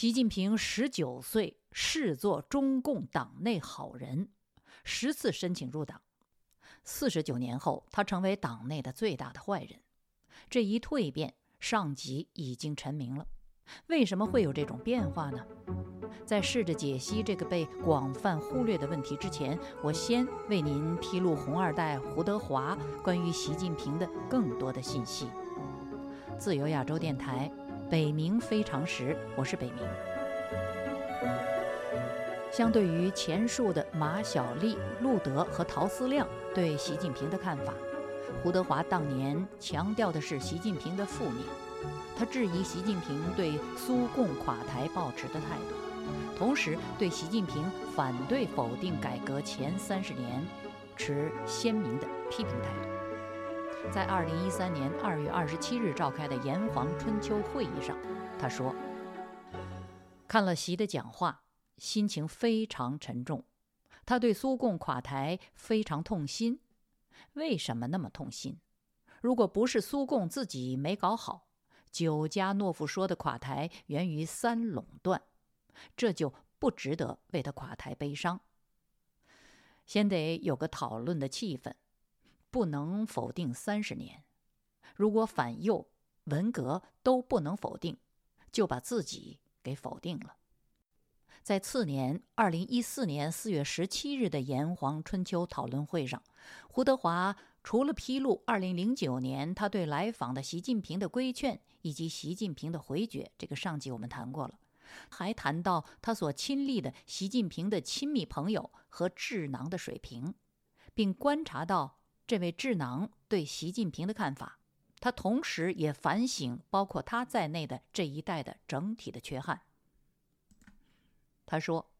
习近平十九岁视作中共党内好人，十次申请入党。四十九年后，他成为党内的最大的坏人。这一蜕变，上级已经陈明了。为什么会有这种变化呢？在试着解析这个被广泛忽略的问题之前，我先为您披露红二代胡德华关于习近平的更多的信息。自由亚洲电台，北冥非常时，我是北冥。相对于前述的马晓丽、陆德和陶思亮对习近平的看法，胡德华当年强调的是习近平的负面。他质疑习近平对苏共垮台抱持的态度，同时对习近平反对否定改革前三十年持鲜明的批评态度。在二零一三年二月二十七日召开的炎黄春秋会议上，他说：“看了习的讲话，心情非常沉重。他对苏共垮台非常痛心。为什么那么痛心？如果不是苏共自己没搞好。”久加诺夫说的垮台源于三垄断，这就不值得为他垮台悲伤。先得有个讨论的气氛，不能否定三十年。如果反右、文革都不能否定，就把自己给否定了。在次年二零一四年四月十七日的炎黄春秋讨论会上，胡德华。除了披露2009年他对来访的习近平的规劝以及习近平的回绝，这个上集我们谈过了，还谈到他所亲历的习近平的亲密朋友和智囊的水平，并观察到这位智囊对习近平的看法。他同时也反省包括他在内的这一代的整体的缺憾。他说：“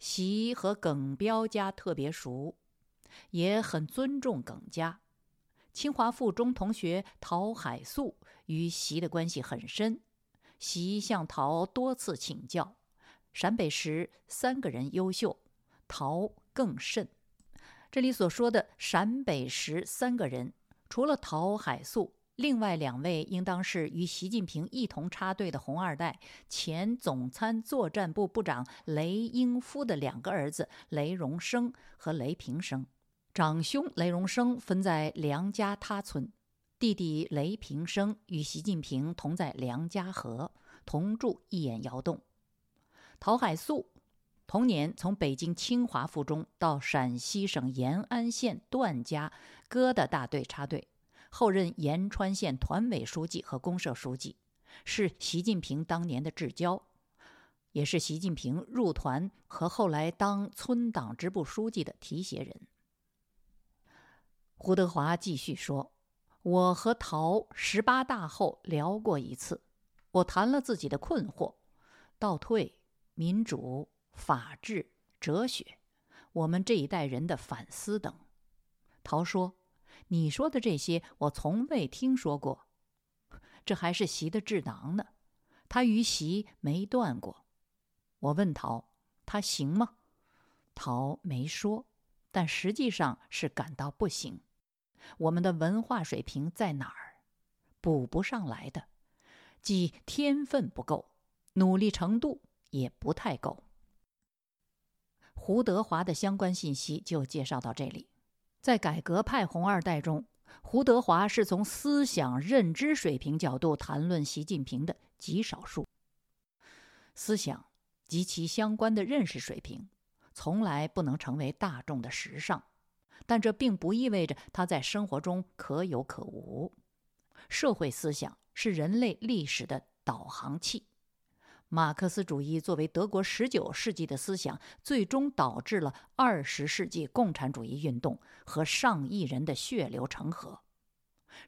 习和耿彪家特别熟。”也很尊重耿家，清华附中同学陶海素与习的关系很深，习向陶多次请教。陕北时三个人优秀，陶更甚。这里所说的陕北十三个人，除了陶海素，另外两位应当是与习近平一同插队的红二代，前总参作战部部长雷英夫的两个儿子雷荣生和雷平生。长兄雷荣生分在梁家他村，弟弟雷平生与习近平同在梁家河，同住一眼窑洞。陶海素同年从北京清华附中到陕西省延安县段家疙瘩大队插队，后任延川县团委书记和公社书记，是习近平当年的至交，也是习近平入团和后来当村党支部书记的提携人。胡德华继续说：“我和陶十八大后聊过一次，我谈了自己的困惑，倒退、民主、法治、哲学，我们这一代人的反思等。”陶说：“你说的这些，我从未听说过。这还是习的智囊呢，他与习没断过。”我问陶：“他行吗？”陶没说，但实际上是感到不行。我们的文化水平在哪儿？补不上来的，即天分不够，努力程度也不太够。胡德华的相关信息就介绍到这里。在改革派红二代中，胡德华是从思想认知水平角度谈论习近平的极少数。思想及其相关的认识水平，从来不能成为大众的时尚。但这并不意味着他在生活中可有可无。社会思想是人类历史的导航器。马克思主义作为德国十九世纪的思想，最终导致了二十世纪共产主义运动和上亿人的血流成河。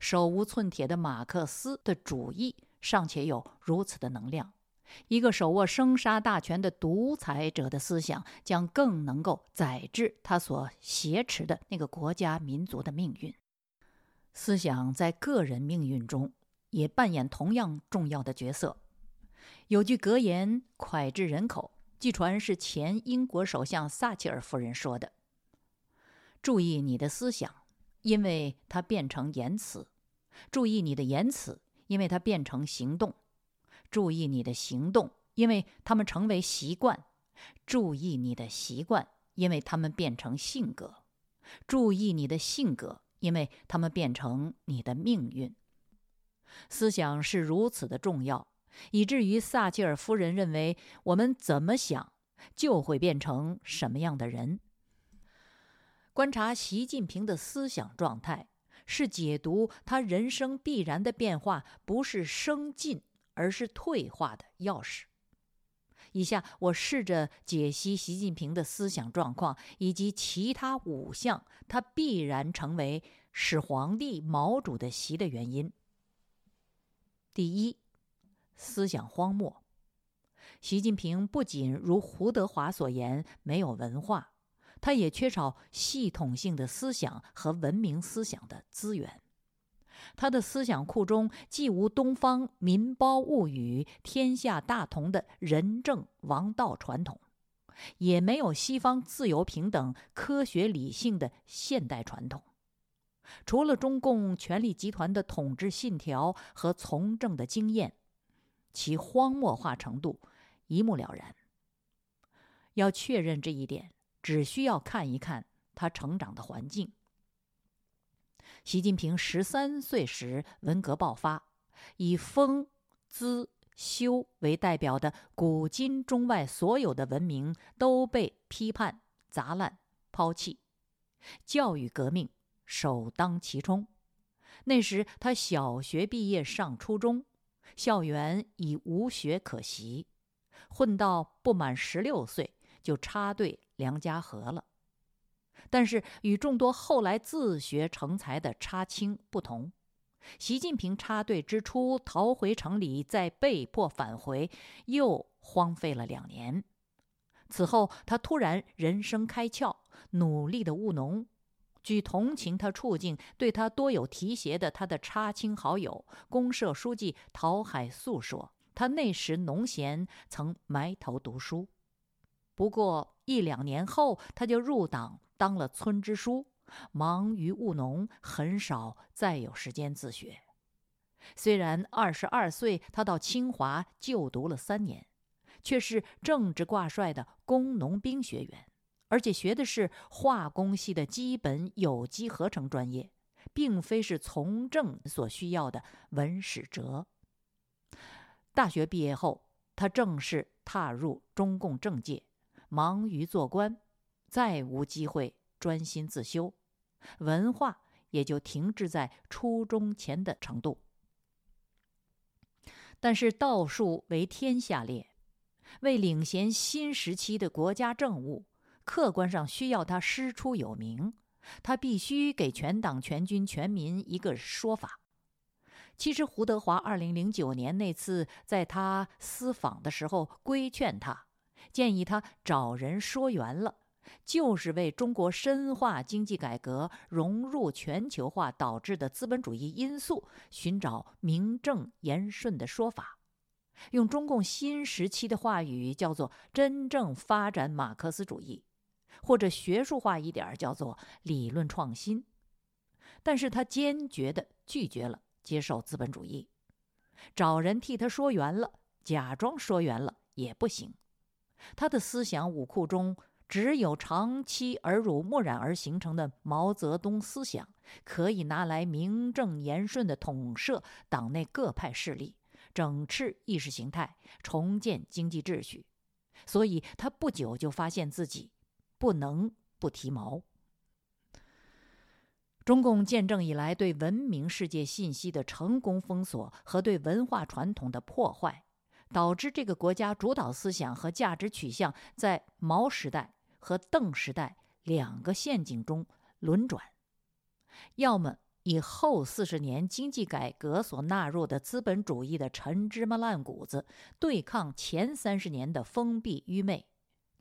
手无寸铁的马克思的主义尚且有如此的能量。一个手握生杀大权的独裁者的思想，将更能够载制他所挟持的那个国家民族的命运。思想在个人命运中也扮演同样重要的角色。有句格言脍炙人口，据传是前英国首相撒切尔夫人说的：“注意你的思想，因为它变成言辞；注意你的言辞，因为它变成行动。”注意你的行动，因为他们成为习惯；注意你的习惯，因为他们变成性格；注意你的性格，因为他们变成你的命运。思想是如此的重要，以至于撒切尔夫人认为，我们怎么想，就会变成什么样的人。观察习近平的思想状态，是解读他人生必然的变化，不是升进，而是退化的钥匙。以下我试着解析习近平的思想状况，以及其他五项他必然成为始皇帝毛主席的原因。第一，思想荒漠。习近平不仅如胡德华所言没有文化。他也缺少系统性的思想和文明思想的资源，他的思想库中既无东方民胞物语、天下大同的仁政王道传统，也没有西方自由平等、科学理性的现代传统。除了中共权力集团的统治信条和从政的经验，其荒漠化程度一目了然。要确认这一点。只需要看一看他成长的环境。习近平十三岁时文革爆发，以封、资、修为代表的古今中外所有的文明都被批判、砸烂、抛弃，教育革命首当其冲。那时他小学毕业上初中，校园已无学可习，混到不满十六岁就插队。梁家河了，但是与众多后来自学成才的插青不同，习近平插队之初逃回城里，再被迫返回，又荒废了两年。此后，他突然人生开窍，努力的务农。据同情他处境、对他多有提携的他的插亲好友、公社书记陶海素说，他那时农闲，曾埋头读书。不过一两年后，他就入党当了村支书，忙于务农，很少再有时间自学。虽然二十二岁，他到清华就读了三年，却是政治挂帅的工农兵学员，而且学的是化工系的基本有机合成专业，并非是从政所需要的文史哲。大学毕业后，他正式踏入中共政界。忙于做官，再无机会专心自修，文化也就停滞在初中前的程度。但是道术为天下列，为领衔新时期的国家政务，客观上需要他师出有名，他必须给全党全军全民一个说法。其实胡德华二零零九年那次在他私访的时候规劝他。建议他找人说圆了，就是为中国深化经济改革、融入全球化导致的资本主义因素寻找名正言顺的说法。用中共新时期的话语叫做“真正发展马克思主义”，或者学术化一点叫做“理论创新”。但是他坚决地拒绝了接受资本主义，找人替他说圆了，假装说圆了也不行。他的思想武库中，只有长期耳濡目染而形成的毛泽东思想，可以拿来名正言顺地统摄党内各派势力，整治意识形态，重建经济秩序。所以他不久就发现自己不能不提毛。中共建政以来对文明世界信息的成功封锁和对文化传统的破坏。导致这个国家主导思想和价值取向在毛时代和邓时代两个陷阱中轮转，要么以后四十年经济改革所纳入的资本主义的陈芝麻烂谷子对抗前三十年的封闭愚昧，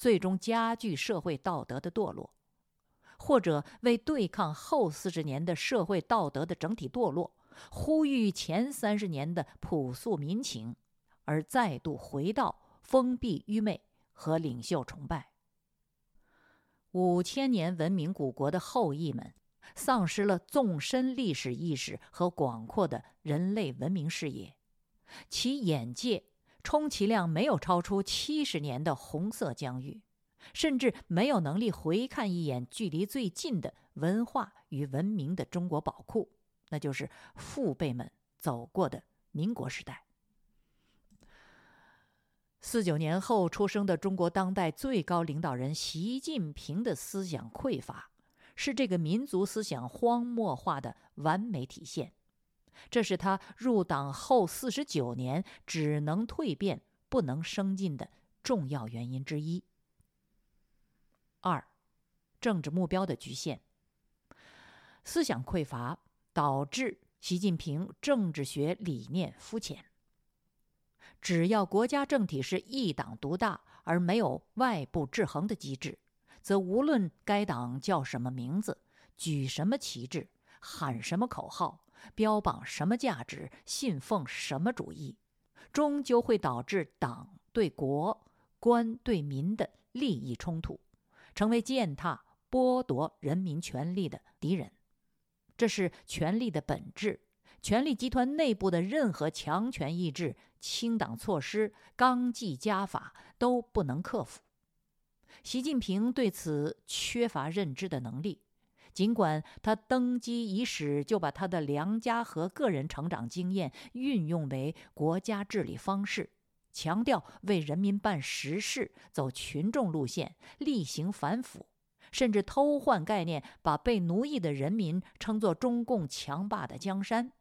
最终加剧社会道德的堕落；或者为对抗后四十年的社会道德的整体堕落，呼吁前三十年的朴素民情。而再度回到封闭愚昧和领袖崇拜。五千年文明古国的后裔们，丧失了纵深历史意识和广阔的人类文明视野，其眼界充其量没有超出七十年的红色疆域，甚至没有能力回看一眼距离最近的文化与文明的中国宝库，那就是父辈们走过的民国时代。四九年后出生的中国当代最高领导人习近平的思想匮乏，是这个民族思想荒漠化的完美体现。这是他入党后四十九年只能蜕变不能升进的重要原因之一。二，政治目标的局限。思想匮乏导致习近平政治学理念肤浅。只要国家政体是一党独大，而没有外部制衡的机制，则无论该党叫什么名字、举什么旗帜、喊什么口号、标榜什么价值、信奉什么主义，终究会导致党对国、官对民的利益冲突，成为践踏、剥夺人民权利的敌人。这是权力的本质。权力集团内部的任何强权意志、清党措施、纲纪家法都不能克服。习近平对此缺乏认知的能力，尽管他登基伊始就把他的良家和个人成长经验运用为国家治理方式，强调为人民办实事、走群众路线、厉行反腐，甚至偷换概念，把被奴役的人民称作中共强霸的江山。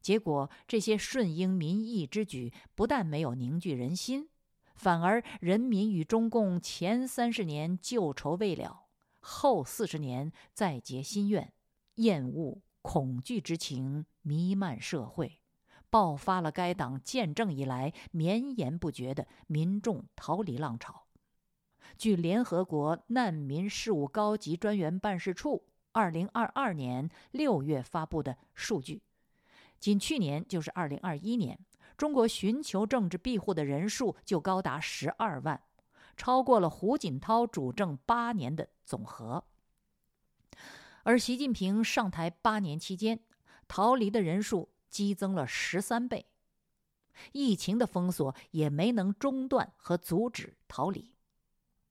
结果，这些顺应民意之举不但没有凝聚人心，反而人民与中共前三十年旧仇未了，后四十年再结新怨，厌恶、恐惧之情弥漫社会，爆发了该党建政以来绵延不绝的民众逃离浪潮。据联合国难民事务高级专员办事处二零二二年六月发布的数据。仅去年，就是二零二一年，中国寻求政治庇护的人数就高达十二万，超过了胡锦涛主政八年的总和。而习近平上台八年期间，逃离的人数激增了十三倍，疫情的封锁也没能中断和阻止逃离。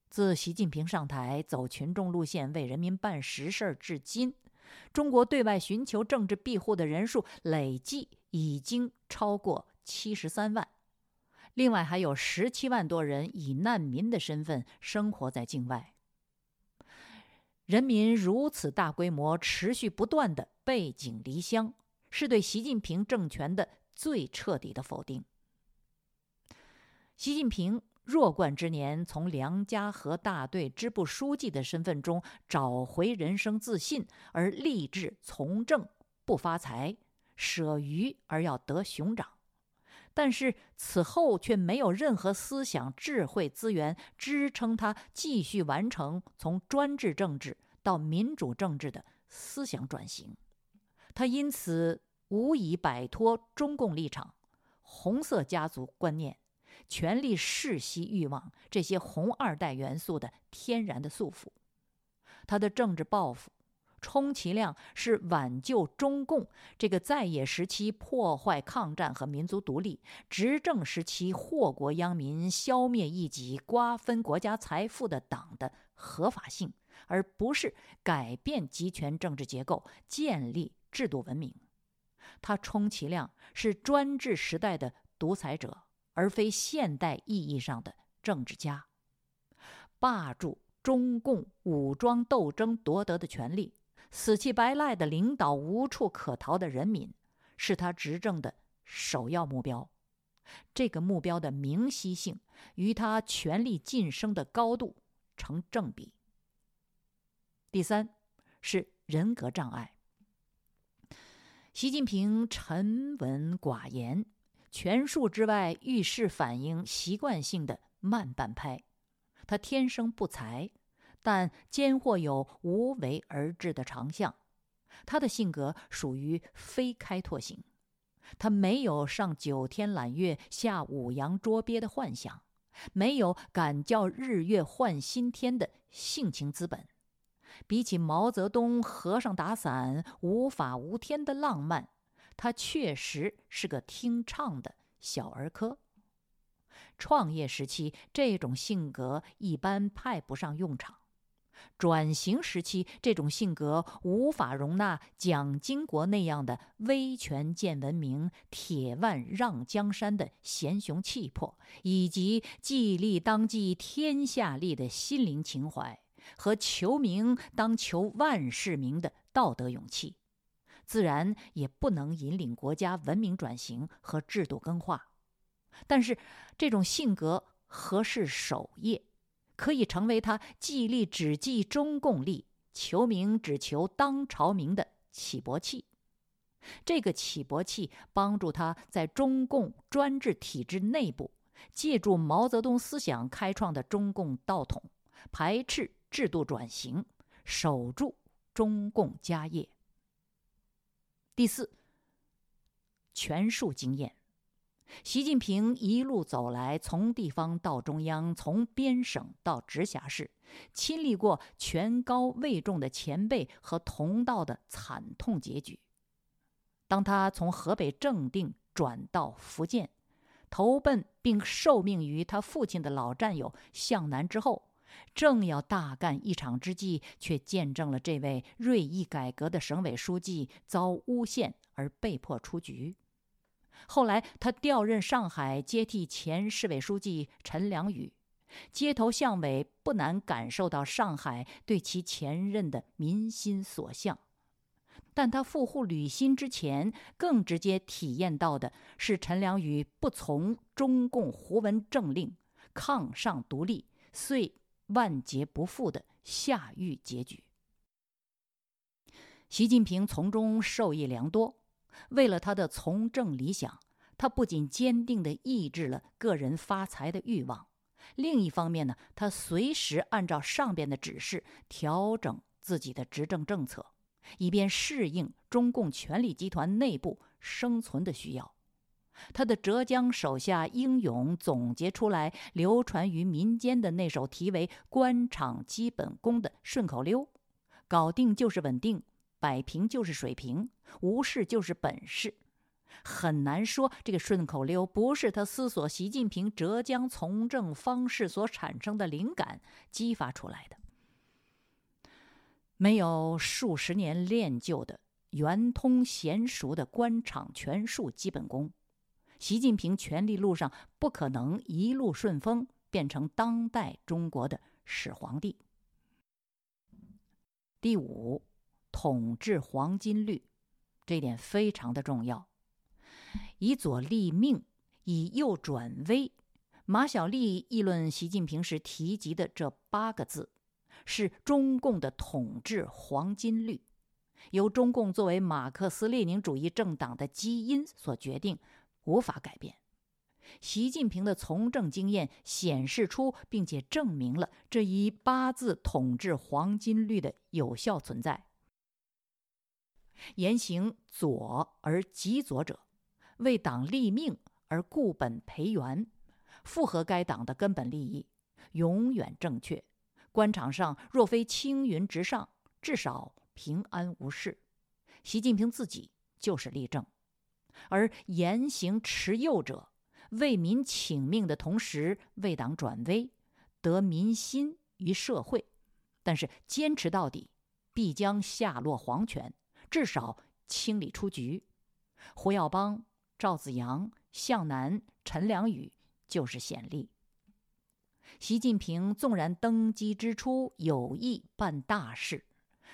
自习近平上台走群众路线，为人民办实事至今。中国对外寻求政治庇护的人数累计已经超过七十三万，另外还有十七万多人以难民的身份生活在境外。人民如此大规模、持续不断的背井离乡，是对习近平政权的最彻底的否定。习近平。弱冠之年，从梁家河大队支部书记的身份中找回人生自信，而立志从政不发财，舍鱼而要得熊掌。但是此后却没有任何思想智慧资源支撑他继续完成从专制政治到民主政治的思想转型。他因此无以摆脱中共立场、红色家族观念。权力世袭欲望这些红二代元素的天然的束缚，他的政治抱负，充其量是挽救中共这个在野时期破坏抗战和民族独立，执政时期祸国殃民、消灭异己、瓜分国家财富的党的合法性，而不是改变集权政治结构、建立制度文明。他充其量是专制时代的独裁者。而非现代意义上的政治家，霸住中共武装斗争夺得的权利，死乞白赖的领导无处可逃的人民，是他执政的首要目标。这个目标的明晰性与他权力晋升的高度成正比。第三是人格障碍。习近平沉稳寡言。权术之外，遇事反应习惯性的慢半拍。他天生不才，但兼或有无为而治的长项。他的性格属于非开拓型，他没有上九天揽月、下五洋捉鳖的幻想，没有敢叫日月换新天的性情资本。比起毛泽东和尚打伞、无法无天的浪漫。他确实是个听唱的小儿科。创业时期，这种性格一般派不上用场；转型时期，这种性格无法容纳蒋经国那样的威权见文明、铁腕让江山的贤雄气魄，以及既立当即天下立的心灵情怀和求名当求万世名的道德勇气，自然也不能引领国家文明转型和制度更化。但是，这种性格合适守业，可以成为他既立只记中共利，求名只求当朝名的起搏器。这个起搏器帮助他在中共专制体制内部，借助毛泽东思想开创的中共道统，排斥制度转型，守住中共家业。第四，权术经验。习近平一路走来，从地方到中央，从边省到直辖市，亲历过权高位重的前辈和同道的惨痛结局。当他从河北正定转到福建，投奔并受命于他父亲的老战友向南之后，正要大干一场之际，却见证了这位锐意改革的省委书记遭诬陷而被迫出局。后来，他调任上海，接替前市委书记陈良宇，街头巷尾不难感受到上海对其前任的民心所向。但他赴沪履新之前，更直接体验到的是陈良宇不从中共胡文政令，抗上独立，遂万劫不复的下狱结局。习近平从中受益良多。为了他的从政理想，他不仅坚定地抑制了个人发财的欲望，另一方面呢，他随时按照上边的指示调整自己的执政政策，以便适应中共权力集团内部生存的需要。他的浙江手下英勇总结出来流传于民间的那首题为“官场基本功”的顺口溜：“搞定就是稳定。”摆平就是水平，无事就是本事，很难说这个顺口溜不是他思索习近平浙江从政方式所产生的灵感激发出来的。没有数十年练就的圆通娴熟的官场权术基本功，习近平权力路上不可能一路顺风，变成当代中国的始皇帝。第五。统治黄金律，这点非常的重要。以左立命，以右转危。马晓丽议论习近平时提及的这八个字，是中共的统治黄金律，由中共作为马克思列宁主义政党的基因所决定，无法改变。习近平的从政经验显示出，并且证明了这一八字统治黄金律的有效存在。言行左而极左者，为党立命而固本培元，符合该党的根本利益，永远正确。官场上若非青云直上，至少平安无事。习近平自己就是例证。而言行持右者，为民请命的同时，为党转危，得民心于社会，但是坚持到底，必将下落黄泉。至少清理出局，胡耀邦、赵紫阳、向南、陈良宇就是显例。习近平纵然登基之初有意办大事，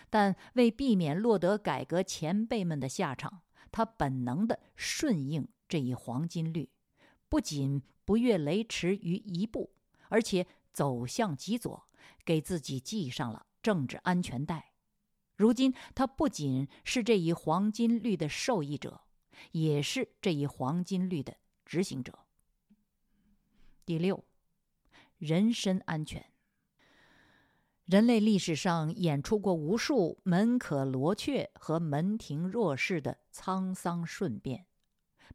但为避免落得改革前辈们的下场，他本能的顺应这一黄金律，不仅不越雷池于一步，而且走向极左，给自己系上了政治安全带。如今，他不仅是这一黄金律的受益者，也是这一黄金律的执行者。第六，人身安全。人类历史上演出过无数门可罗雀和门庭若市的沧桑瞬变，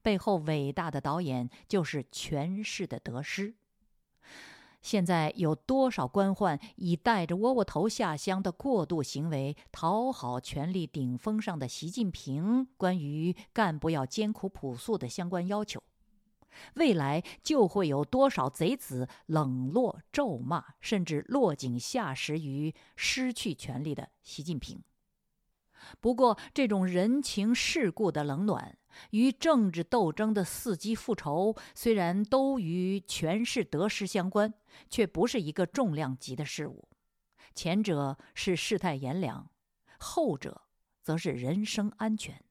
背后伟大的导演就是权势的得失。现在有多少官宦以带着窝窝头下乡的过度行为讨好权力顶峰上的习近平？关于干部要艰苦朴素的相关要求，未来就会有多少贼子冷落、咒骂，甚至落井下石于失去权力的习近平。不过，这种人情世故的冷暖与政治斗争的伺机复仇，虽然都与权势得失相关，却不是一个重量级的事物。前者是世态炎凉，后者则是人身安全。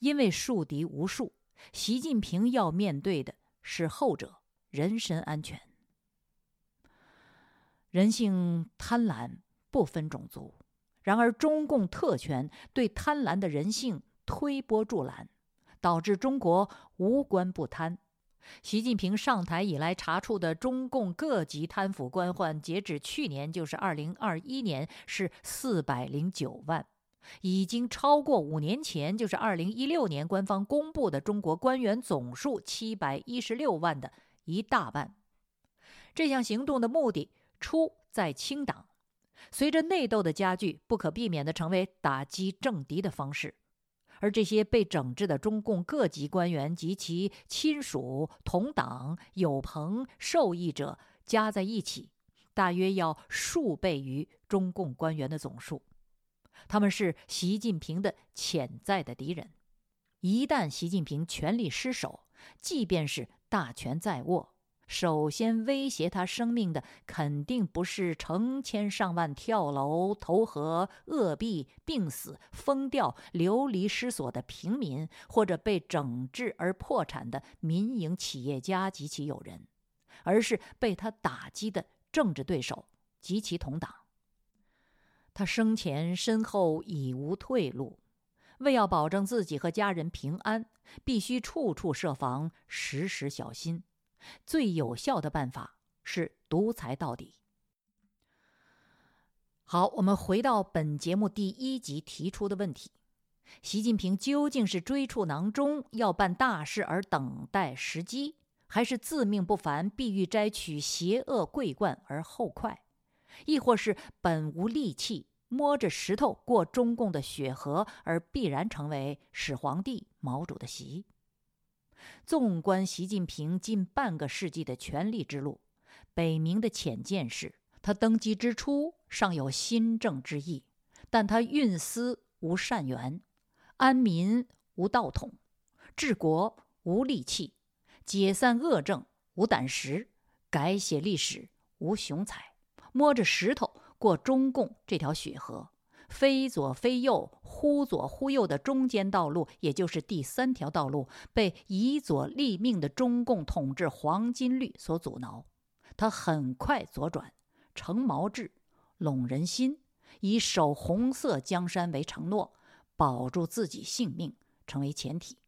因为树敌无数。习近平要面对的是后者人身安全。人性贪婪不分种族，然而中共特权对贪婪的人性推波助澜，导致中国无官不贪。习近平上台以来查处的中共各级贪腐官宦，截止去年就是二零二一年是四百零九万。已经超过五年前，就是二零一六年官方公布的中国官员总数七百一十六万的一大半。这项行动的目的出在清党，随着内斗的加剧，不可避免地成为打击政敌的方式。而这些被整治的中共各级官员及其亲属、同党、友朋、受益者加在一起，大约要数倍于中共官员的总数。他们是习近平的潜在的敌人，一旦习近平权力失守，即便是大权在握，首先威胁他生命的肯定不是成千上万跳楼、投河、饿毙、病死、疯掉、流离失所的平民，或者被整治而破产的民营企业家及其友人，而是被他打击的政治对手及其同党。他生前身后已无退路，为要保证自己和家人平安，必须处处设防，时时小心。最有效的办法是独裁到底。好，我们回到本节目第一集提出的问题：习近平究竟是追处囊中要办大事而等待时机，还是自命不凡必欲摘取邪恶桂冠而后快？亦或是本无利器，摸着石头过中共的血河，而必然成为始皇帝毛主的席。纵观习近平近半个世纪的权力之路，北明的浅见是：他登基之初尚有新政之意，但他运思无善缘，安民无道统，治国无利器，解散恶政无胆识，改写历史无雄才。摸着石头过中共这条血河，非左非右、忽左忽右的中间道路，也就是第三条道路，被以左立命的中共统治黄金律所阻挠。他很快左转，成毛志，拢人心，以守红色江山为承诺，保住自己性命成为前提。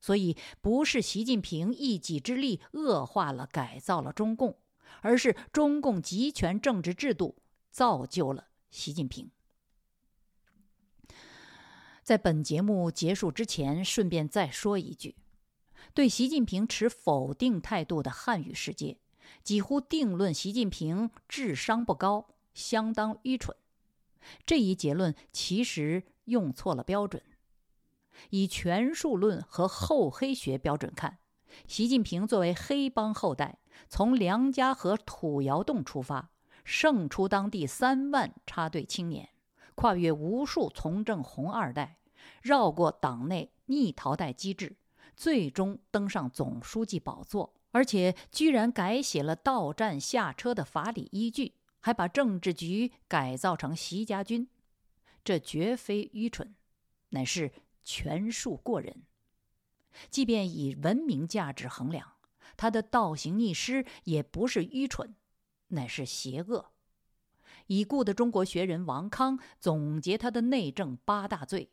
所以，不是习近平一己之力恶化了、改造了中共。而是中共集权政治制度造就了习近平。在本节目结束之前，顺便再说一句：对习近平持否定态度的汉语世界，几乎定论习近平智商不高，相当愚蠢。这一结论其实用错了标准。以权术论和厚黑学标准看，习近平作为黑帮后代。从梁家河土窑洞出发，胜出当地三万插队青年，跨越无数从政红二代，绕过党内逆淘汰机制，最终登上总书记宝座，而且居然改写了到站下车的法理依据，还把政治局改造成习家军，这绝非愚蠢，乃是权术过人。即便以文明价值衡量。他的倒行逆施也不是愚蠢，乃是邪恶。已故的中国学人王康总结他的内政八大罪：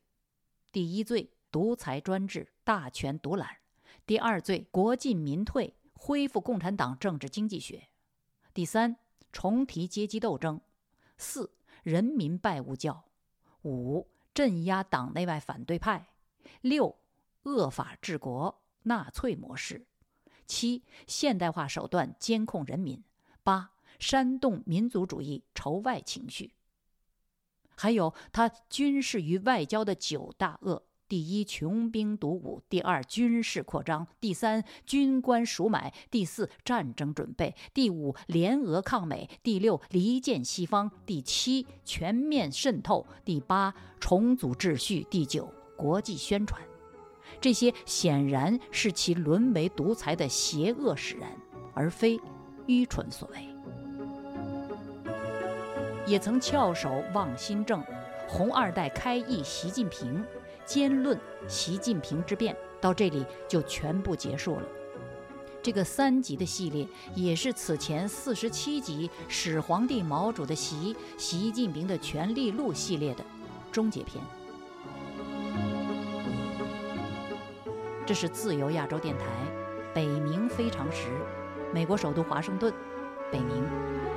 第一罪，独裁专制，大权独揽；第二罪，国进民退，恢复共产党政治经济学；第三，重提阶级斗争；四，人民拜物教；五，镇压党内外反对派；六，恶法治国，纳粹模式。七、现代化手段监控人民；八、煽动民族主义仇外情绪。还有他军事与外交的九大恶，第一，穷兵黩武；第二，军事扩张；第三，军官赎买；第四，战争准备；第五，联俄抗美；第六，离间西方；第七，全面渗透；第八，重组秩序；第九，国际宣传。这些显然是其沦为独裁的邪恶使然，而非愚蠢所为。也曾翘首望新政，红二代开议习近平。兼论习近平之变到这里就全部结束了。这个三集的系列也是此前四十七集始皇帝毛主的习习近平的权力录系列的终结篇。这是自由亚洲电台，北冥非常时，美国首都华盛顿，北冥。